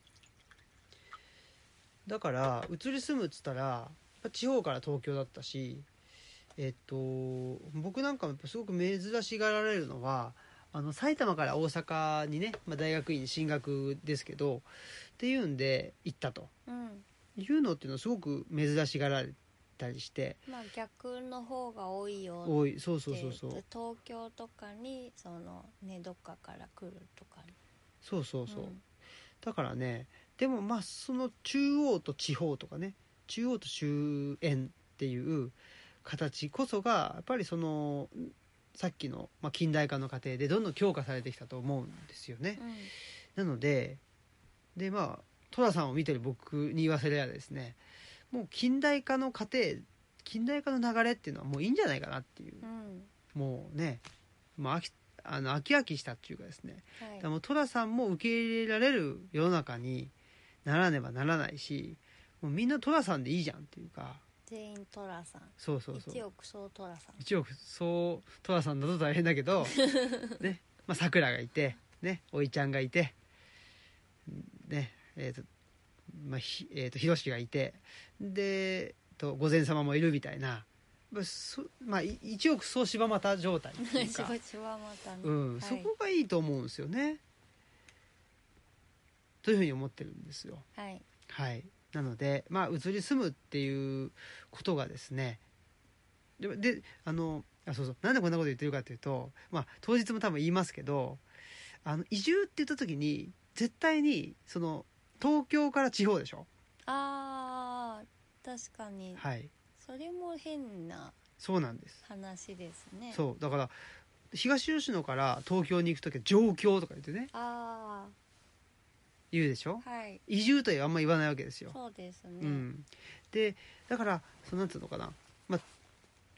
だから移り住むっつったらやっぱ地方から東京だったしえっと僕なんかもやっぱすごく珍しがられるのはあの埼玉から大阪にね、まあ、大学院に進学ですけどっていうんで行ったと。うん。いうのっていうのはすごく珍しがられたりして。まあ逆の方が多いよ多い。そうそうでそうそう。で東京とかにそのねどっかから来るとか。そうそうそう、うん。だからねでもまあその中央と地方とかね中央と終焉っていう形こそがやっぱりそのさっきの、まあ、近代化の過程でどんどん強化されてきたと思うんですよね。なのででまあ寅さんを見てる僕に言わせればですねもう近代化の過程近代化の流れっていうのはもういいんじゃないかなっていう。うん、もうねもう飽きあの飽き飽きしたっていうかですね。はい。寅さんも受け入れられる世の中にならねばならないしもうみんな寅さんでいいじゃんっていうか。全員トラさん。そうそうそう。一億総トラさん。一応そう寅さんだと大変だけど ねまあさくらがいてねおいちゃんがいてねえっ、とまあひ,、えー、とひろしがいてでと御前様もいるみたいな。まあそまあい一億総柴又状態っていう仕か ん、はい。そこがいいと思うんですよね。というふうに思ってるんですよ。はい。はい、なので、まあ、移り住むっていうことがですね。でであのあそうそう。なんでこんなこと言ってるかというと、まあ、当日も多分言いますけどあの移住って言った時に絶対にその東京から地方でしょ？あー確かに。はい、それも変なそうなんです。話ですね。そうだから東吉野から東京に行く時は上京とか言ってね。あ言うでしょ？あはい。移住とはあんま言わないわけですよ。そうですね、うん、でだからそのなんていうのかな、まあ、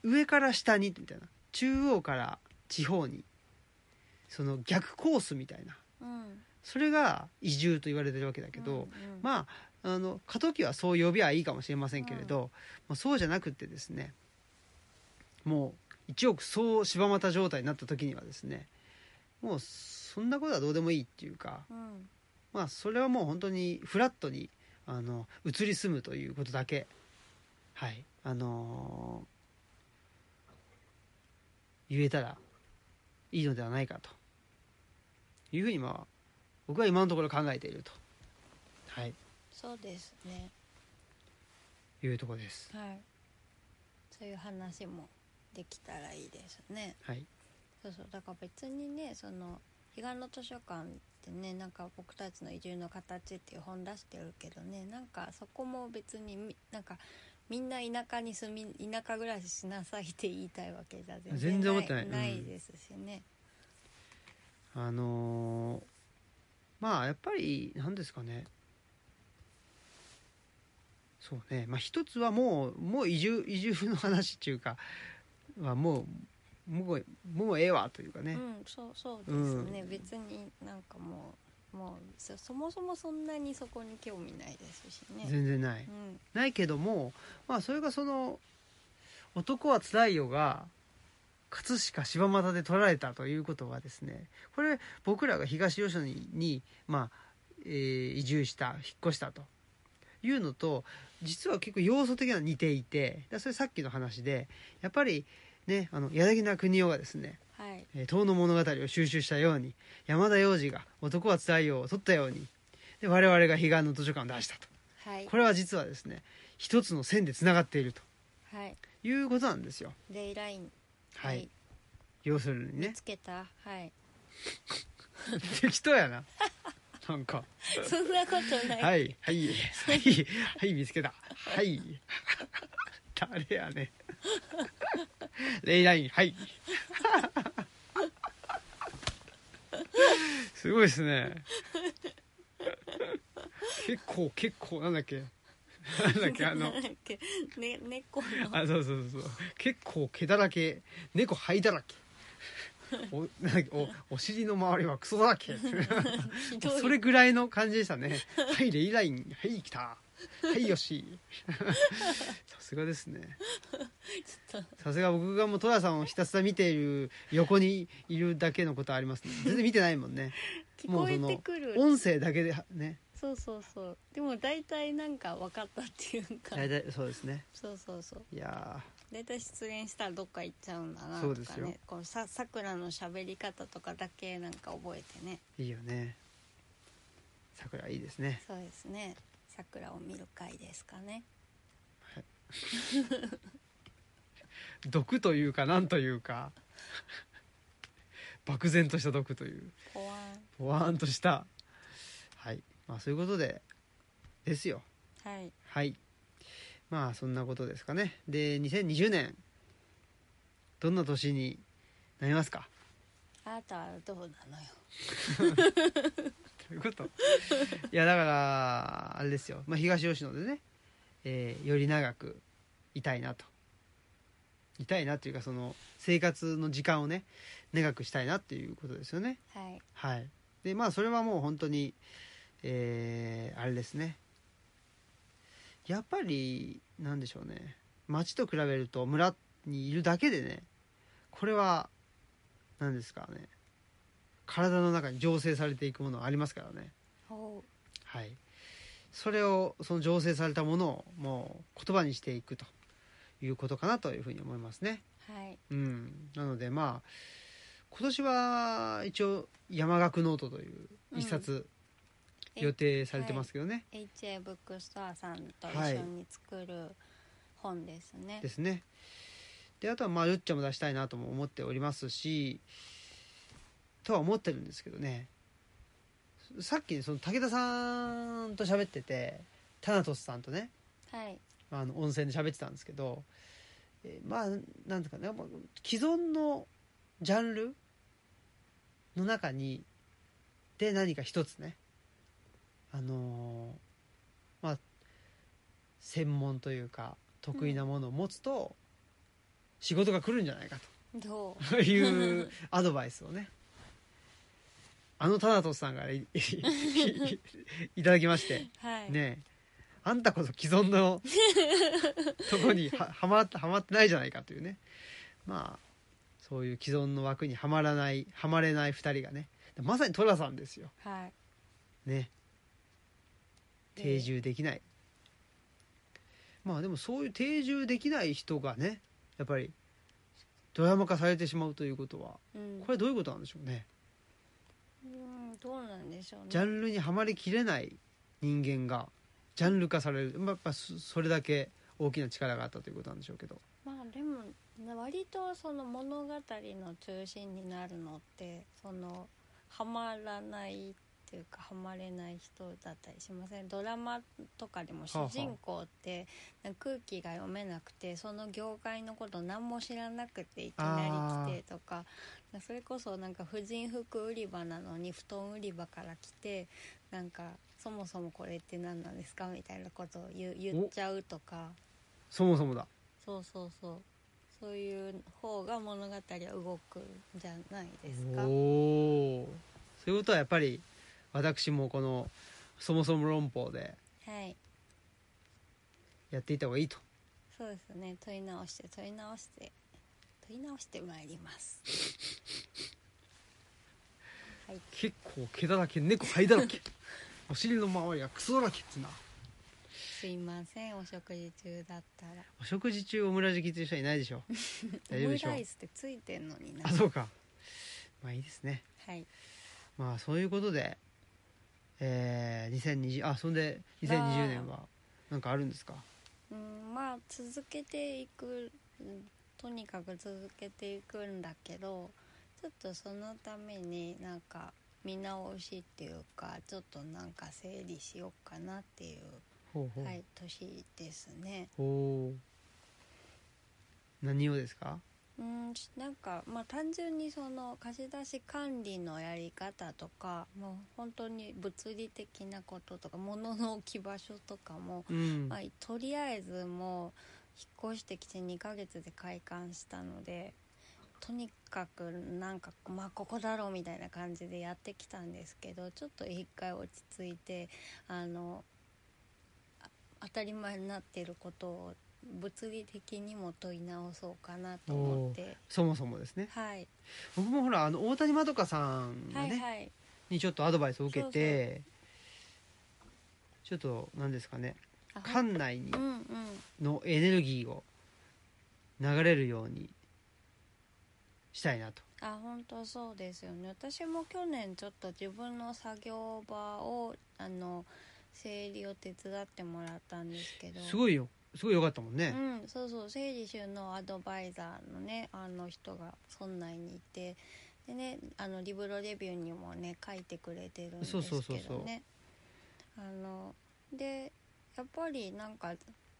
上から下にみたいな。中央から地方にその逆コースみたいな。うん。それが移住と言われてるわけだけど、うんうん。まああの過渡期はそう呼びはいいかもしれませんけれど、もうそうじゃなくてですねもう一億総柴又状態になった時にはですねもうそんなことはどうでもいいっていうかうん。まあそれはもう本当にフラットにあの移り住むということだけはいあのー言えたらいいのではないかと。いうふうにまあ僕は今のところ考えていると。はいそうですね。いうところです。はい。そういう話もできたらいいですね。はい。そうそう。だから別にねその彼岸の図書館ってねなんか僕たちの移住の形っていう本出してるけどねなんかそこも別にみなんかみんな田舎に住み田舎暮らししなさいって言いたいわけじゃ全然全然思ってない。うん。ないですしね、あのーまあやっぱり何ですかねそうね。まあ一つはもうもう移住移住の話っていうかはもうもうもうええわというかね、うんそうそうですね、別になんかもうもうそそもそもそんなにそこに興味ないですしね。全然ない、うん。ないけどもまあそれがその「男はつらいよ」が葛飾柴又で撮られたということはですねこれ僕らが東吉野にに、まあえー移住した引っ越したというのと実は結構要素的には似ていてだそれさっきの話でやっぱりねあの柳名邦夫がですねはい。えー遠の物語を収集したように山田洋次が「男はつらいよ」を撮ったようにで我々が彼岸の図書館を出したと。はい。これは実はですね一つの線でつながっていると。はい。いうことなんですよ。デイラインはい、要するにね。つけた。はい。適当やななんか。そんなことない、はいはいはいはい見つけた。はい。誰やねレイラインはい。すごいですね。結構結構なんだっけ。なんだっけあの。ね猫の。あそうそうそう結構毛だらけ。猫灰だらけおなんだっけおお尻の周りはクソだらけ。それぐらいの感じでしたね。はいレイラインはい来た。はいよし。さすがですね。さすが僕がもう戸田さんをひたすら見ている横にいるだけのことはありますね。全然見てないもんね。と 聞こえてくる。音声だけでねそうそう。そうでも大体なんか分かったっていうか。大体そうですね。そうそうそう。いや大体出現したらどっか行っちゃうんだなとかね。こうささくらの喋り方とかだけなんか覚えてね。ーいいよね。桜いいですね。そうですね。桜を見る会ですかね。毒というかなんというか。漠然とした毒という。ポワン。ぽわーんとした。はい。まあそういうことでですよ。はい。はいまあそんなことですかね。で2020年どんな年になりますか？あなたはどうなのよ。ということ？いやだからあれですよ、まあ、東吉野でね、えーより長くいたいなと。いたいなっていうかその生活の時間をね長くしたいなっていうことですよね。はい。はい。でまあそれはもう本当にえーあれですねやっぱりなんでしょうね。町と比べると村にいるだけでねこれは何ですかね。体の中に醸成されていくものありますからね。ほはい。それをその醸成されたものをもう言葉にしていくということかなというふうに思いますね。うはい。うん。なのでまあ今年は一応山岳ノートという一冊え予定されてますけどね、HA ブックストアさんと一緒に作る本ですね、ですね。であとはまあよっちゃんも出したいなとも思っておりますしとは思ってるんですけどね。さっきねその武田さんと喋っててタナトスさんとねはい。あの温泉で喋ってたんですけど、えーまあなんていうかね既存のジャンルの中にで何か一つねあのーまあ専門というか得意なものを持つと仕事が来るんじゃないかどう？と いうアドバイスをね。あのタナトスさんから いただきまして。はい、ねえ。あんたこそ既存のとこには はまってはまってないじゃないかというね。まあそういう既存の枠にはまらないはまれない2人がね。まさに寅さんですよ。はい。ね定住できない、まあでもそういう定住できない人がねやっぱりドラマ化されてしまうということはうん。これどういうことなんでしょうね。うんどうなんでしょうね。ジャンルにはまりきれない人間がジャンル化される。まあやっぱそそれだけ大きな力があったということなんでしょうけど。まあでも割とその物語の中心になるのってそのハマらないっていうかハマれない人だったりしません？ドラマとかでも主人公って空気が読めなくてその業界のこと何も知らなくていきなり来てとかそれこそなんか婦人服売り場なのに布団売り場から来てなんかそもそもこれって何なんですかみたいなことを言う言っちゃうとか。そもそもだ。そうそうそう。そういう方が物語は動くんじゃないですか？おおそういうことはやっぱり私もこのそもそも論法ではい。やっていった方がいいと。そうですね。問い直して問い直して問い直してまいります。はい。結構毛だらけ猫灰だらけ。お尻の周りがクソだらけっつうな。すいません。お食事中だったら。お食事中オムラジ聞いてる人はいないでしょ。オ 大丈夫でしょ。うムライスってついてんのにな。あそうか。まあいいですね。はい。まあそういうことでえー、2020あそんで2020年はなんかあるんですか？うんまあ続けていくうんとにかく続けていくんだけどちょっとそのためになんか見直しっていうかちょっとなんか整理しようかなっていう、ほうほう、はい、年ですね。ほう。何をですか？うんなんかまあ単純にその貸し出し管理のやり方とかもう本当に物理的なこととか物の置き場所とかもうん、まあ、とりあえずもう引っ越してきて2ヶ月で開館したのでとにかくなんかまあここだろうみたいな感じでやってきたんですけどちょっと一回落ち着いてあのあ当たり前になっていることを物理的にも問い直そうかなと思って。そもそもですね。はい。僕もほらあの大谷まどかさんがね、はいはい。にちょっとアドバイスを受けてちょっと何ですかねあ館内にのエネルギーを流れるようにしたいなと。あ本当そうですよね。私も去年ちょっと自分の作業場をあの整理を手伝ってもらったんですけど。すごいよすごい良かったもんね、うん、そうそう整理収納アドバイザーのねあの人が村内にいてでねあのリブロレビューにもね書いてくれてるんですけどね。そうそうそうあのでやっぱりなんか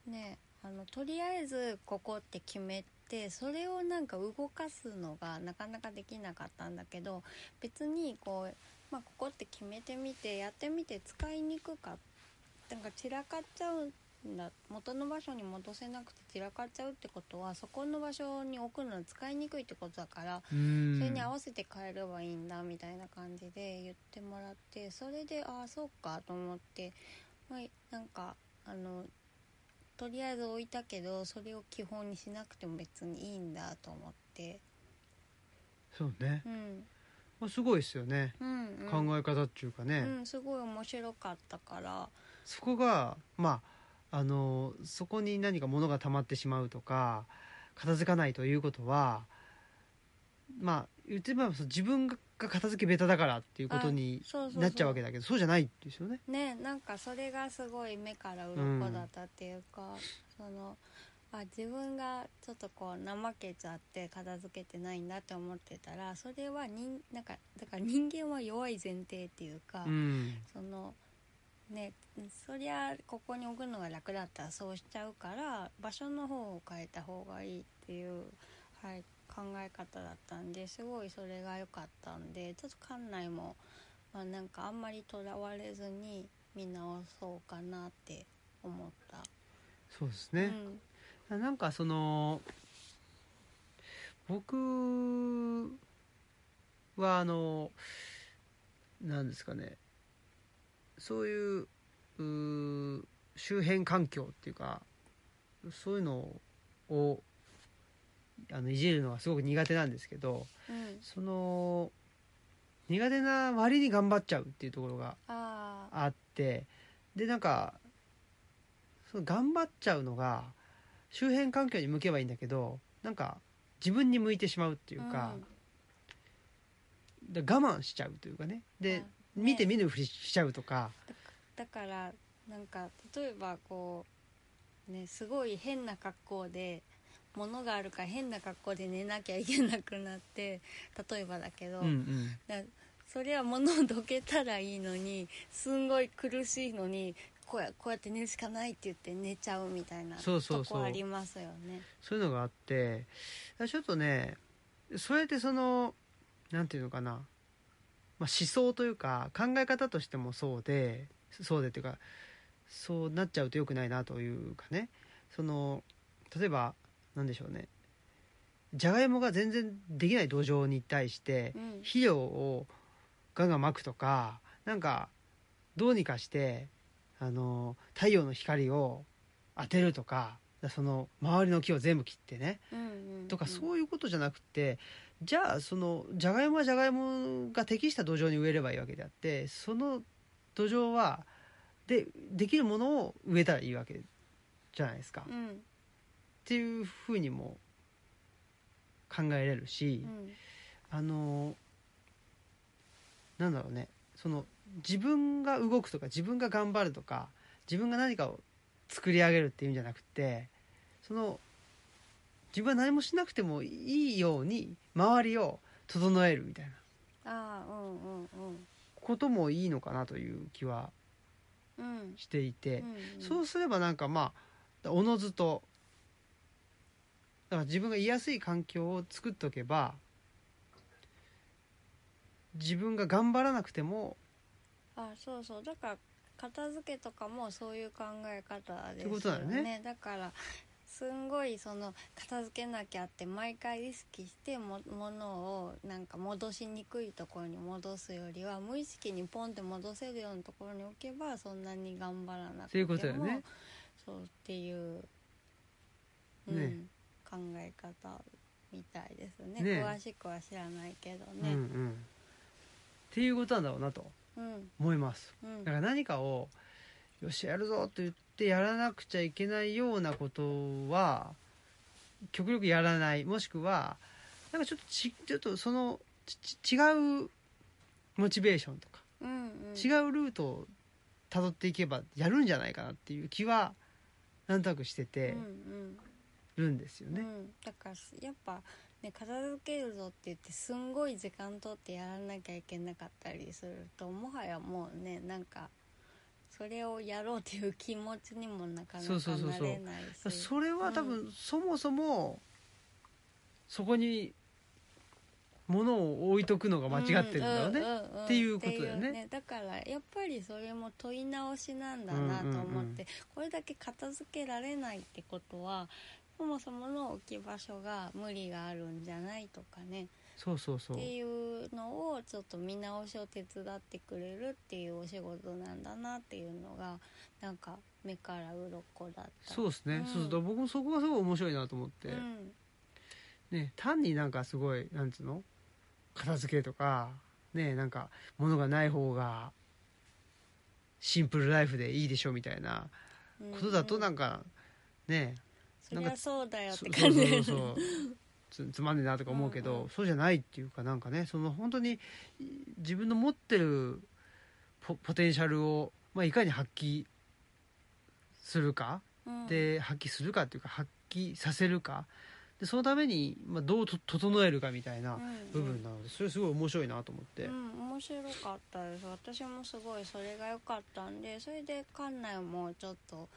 ねあのとりあえずここって決めてそれをなんか動かすのがなかなかできなかったんだけど別にこう、まあ、ここって決めてみてやってみて使いにくかなんか散らかっちゃうんだ元の場所に戻せなくて散らかっちゃうってことはそこの場所に置くのは使いにくいってことだからうん。それに合わせて変えればいいんだみたいな感じで言ってもらってそれでああそうかと思って、まあ、なんかあのとりあえず置いたけどそれを基本にしなくても別にいいんだと思って。そうね。うん。まあすごいですよね、うん、うん、考え方っていうかね、うんすごい面白かったから。そこがまああのそこに何か物が溜まってしまうとか片付かないということはまあ言ってみれば自分が片付け下手だからっていうことになっちゃうわけだけどそうじゃないですよね。ねなんかそれがすごい目から鱗だったっていうか、そのあ自分がちょっとこう怠けちゃって片付けてないんだって思ってたらそれは人なんかだから人間は弱い前提っていうか、うん、そのねそりゃここに置くのが楽だったらそうしちゃうから場所の方を変えた方がいいっていう、はい、考え方だったんですごいそれが良かったんでちょっと館内も、まあ、なんかあんまりとらわれずに見直そうかなって思った。そうですね。うんなんかその僕はあのなんですかねそういう周辺環境っていうかそういうのをあのいじるのがすごく苦手なんですけどうん、その苦手な割に頑張っちゃうっていうところがあってでなんかその頑張っちゃうのが周辺環境に向けばいいんだけどなんか自分に向いてしまうっていうか,、で我慢しちゃうというかね。で、ね見て見ぬふりしちゃうとか、だからなんか例えばこうねすごい変な格好で物があるから変な格好で寝なきゃいけなくなって例えばだけど、うんうん、だそれは物をどけたらいいのにすんごい苦しいのにこうやこうやって寝るしかないって言って寝ちゃうみたいなそうそうそう。とこありますよね。そういうのがあってちょっとねそれでそのなんていうのかな、まあ、思想というか考え方としてもそうでそうでっていうかそうなっちゃうと良くないなというかね。その例えばなんでしょうね。じゃがいもが全然できない土壌に対してうん。肥料をガンガンまくとかなんかどうにかしてあの太陽の光を当てるとかその周りの木を全部切ってね。とかそういうことじゃなくてじゃあそのじゃがいもはじゃがいもが適した土壌に植えればいいわけであってその土壌はでできるものを植えたらいいわけじゃないですか、っうん。ていうふうにも考えれるし、うん。あのなんだろうね。その自分が動くとか自分が頑張るとか自分が何かを作り上げるっていうんじゃなくてその自分は何もしなくてもいいように周りを整えるみたいな。ああうんうんこともいいのかなという気はうんうんしていて、うん。そうすればなんかまあおのずとだから自分が居やすい環境を作っておけば自分が頑張らなくてもあそうそう。だから片付けとかもそういう考え方ですってことだよね。だからすんごいその片付けなきゃって毎回意識しても物をなんか戻しにくいところに戻すよりは無意識にポンって戻せるようなところに置けばそんなに頑張らなくてもそういうことだよね。そうっていう、うんね。考え方みたいですね。ね。詳しくは知らないけどうんうねん。っていうことなんだろうなとうん。思います。うん。だから何かをよしやるぞと言ってやらなくちゃいけないようなことは極力やらない。もしくはなんかちょっとちちょっとその違うモチベーションとかうんうん。違うルートをたどっていけばやるんじゃないかなっていう気はなんとなくしててうんうん。るんですよね。うん、だからやっぱね片付けるぞって言ってすんごい時間取ってやらなきゃいけなかったりするともはやもうねなんかそれをやろうっていう気持ちにもなかなかなれないし。それは多分、そもそもそこに物を置いとくのが間違ってるんだろうね。っていうことだよね。っていうだからやっぱりそれも問い直しなんだなと思って、これだけ片付けられないってことはそもそもの置き場所が無理があるんじゃないとかねそうそうそう。っていうのをちょっと見直しを手伝ってくれるっていうお仕事なんだなっていうのがなんか目から鱗だった。そうですね、うん。そうそう。だから僕もそこがすごい面白いなと思って、うん。ね単になんかすごいなんつうの？片付けとかねなんか物がない方がシンプルライフでいいでしょみたいなうんことだとなんかねそりゃそうだよっそてそうそう感じそうそう つつまんねえなとか思うけど、うんうん。そうじゃないっていうかなんかねその本当にい自分の持ってるポポテンシャルを、まあ、いかに発揮するか、うん。で発揮するかっていうか発揮させるかでそのために、まあ、どうと整えるかみたいなうん。部分なのでそれすごい面白いなと思って、うん、面白かったです。私もすごいそれが良かったんでそれで館内もちょっと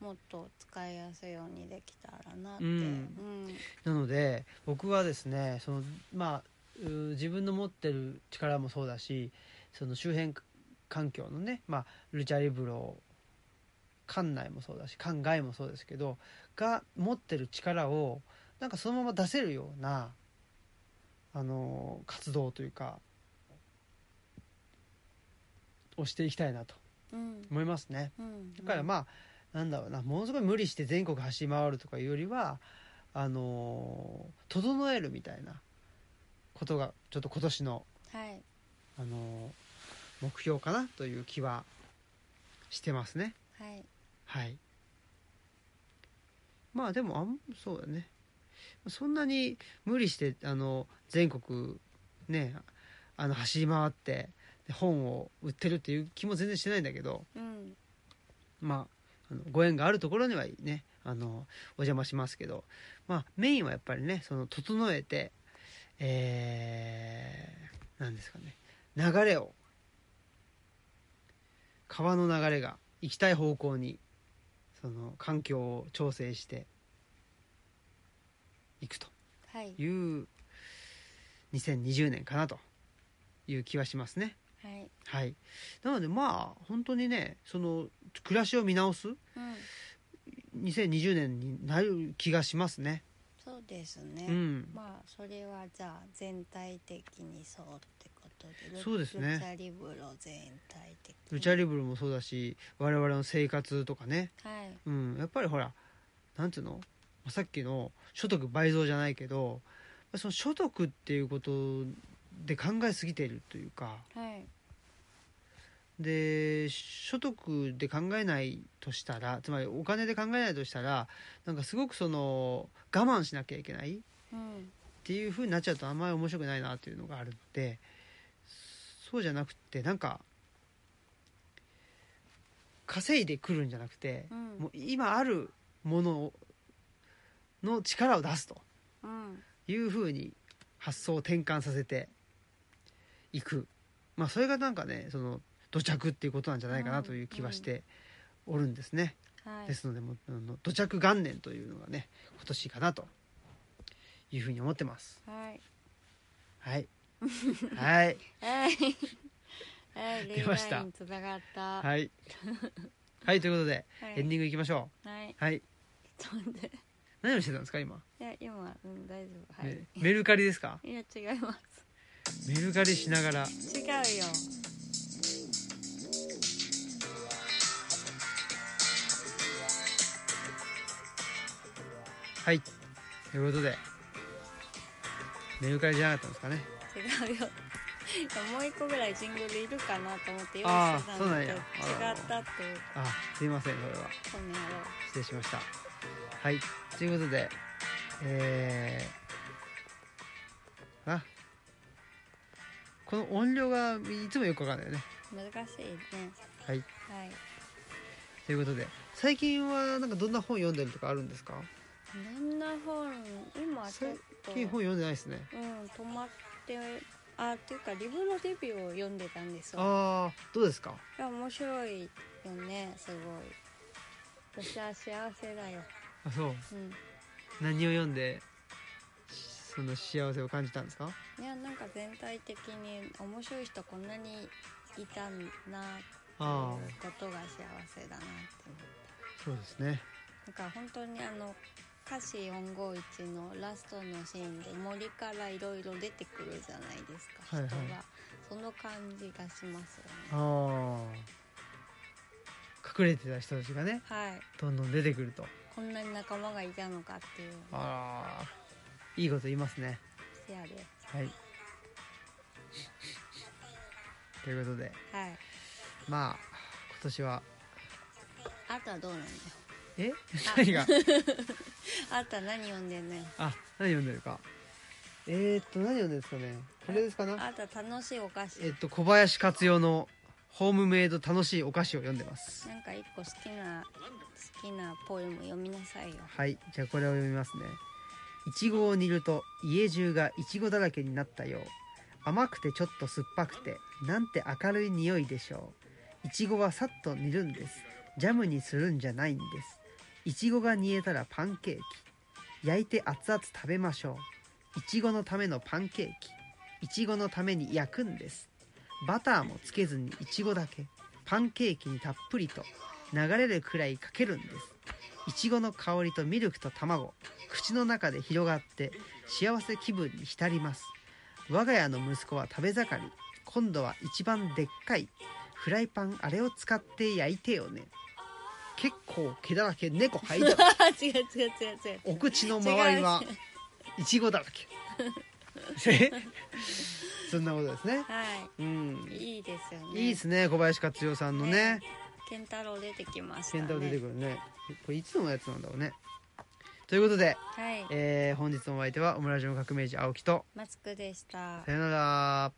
もっと使いやすいようにできたらなって、うん。うん。なので僕はですねそのまあう自分の持ってる力もそうだしその周辺環境のね、まあ、ルチャリブロ館内もそうだし館外もそうですけどが持ってる力をなんかそのまま出せるようなあの活動というかをしていきたいなとうん。思いますね。うん。だからまあなんだろうなものすごい無理して全国走り回るとかいうよりはあのー整えるみたいなことがちょっと今年の、はい。あのー目標かなという気はしてますね。はい。はい。まあでもあんそうだね。そんなに無理してあの全国ねあの走り回ってで本を売ってるっていう気も全然してないんだけどうん。まああのご縁があるところにはね。あのお邪魔しますけど、まあ、メインはやっぱりねその整えてえー、なんですかね。流れを。川の流れが行きたい方向にその環境を調整していくと。はい。いう2020年かなという気はしますね。はい。はい、なのでまあ本当にねその暮らしを見直すうん。2020年になる気がしますね。そうですね、うん、まあそれはじゃあ全体的にそうってことで。ルそうですね。ルチャリブロ全体的に。ルチャリブロもそうだし我々の生活とかね、はい。うん、やっぱりほらなんていうの？さっきの所得倍増じゃないけどその所得っていうことで考えすぎているというかはい。で所得で考えないとしたらつまりお金で考えないとしたらなんかすごくその我慢しなきゃいけないうん。っていう風になっちゃうとあんまり面白くないなっていうのがあるのでそうじゃなくてなんか稼いでくるんじゃなくて、うん。もう今あるものの力を出すとうん。いう風に発想を転換させていく。まあそれがなんかねその土着っていうことなんじゃないかなという気はしておるんですね、はい。ですのでもうあの土着元年というのがね今年かなと。いうふうに思ってます。はい。はい。はい。はい。はい 出ました。ははい。はいということで、い。エンディングいきましょはい、うはい。ちょっと待って。何をしてたんですか今、いや今うん大丈夫。はい、ねメルカリですか？いや違いますメルカリしながら。違うよ。はい。ということで。メルカリじゃなかったんですかね。違うよ。もう一個ぐらいジングルいるかなと思って用意してたんだけど違ったっていうあすいませんそれは。失礼しました。はい。ということでえー、この音量がいつもよくわかんないよね。難しいね。はい。はい。ということで最近はなんかどんな本読んでるとかあるんですか？どんな本？今ちょっと。最近本読んでないですね。うん止まってあっていうかリブロデビューを読んでたんですよ。ああどうですか？いや面白いよねすごい。私は幸せだよ。あそう。うん。何を読んでその幸せを感じたんですか？いやなんか全体的に面白い人こんなにいたんだってあいうことが幸せだなって思ってそうですね。なんか本当にあの歌詞451のラストのシーンで森からいろいろ出てくるじゃないですか、はいはい。人が。その感じがしますよね。ああ。隠れてた人たちがねはい。どんどん出てくると。こんなに仲間がいたのかっていう。ああいいこと言いますね。せやで。はい。ということで。はい。まあ今年は。あとはどうなんだよ。え？何が？あとは何読んでんのよ。あ何読んでるか？えー、っと何読んでるんですかね。これですかな？あとは楽しいお菓子。えっと小林克代のホームメイド楽しいお菓子を読んでます。なんか一個好きな好きなポエム読みなさいよ。はいじゃあこれを読みますねいちごを煮ると家中がいちごだらけになったよう。甘くてちょっと酸っぱくてなんて明るい匂いでしょう。いちごはさっと煮るんです。ジャムにするんじゃないんです。いちごが煮えたらパンケーキ。焼いて熱々食べましょう。いちごのためのパンケーキ。いちごのために焼くんです。バターもつけずにいちごだけ。パンケーキにたっぷりと流れるくらいかけるんです。いちごの香りとミルクと卵。口の中で広がって幸せ気分に浸ります。我が家の息子は食べ盛り。今度は一番でっかい。フライパンあれを使って焼いてよね。結構毛だらけ猫入だらけ違う違う違う違う。お口の周りはいちごだらけ。そんなことですね。はうん。いいいですよね。いいですね小林克代さんのね健太郎出てきましたね。ケンタロウ出てくるね。これいつのやつなんだろうね。ということで、はい。えー本日のお相手はオムラジオの革命児青木と。マスクでした。さよなら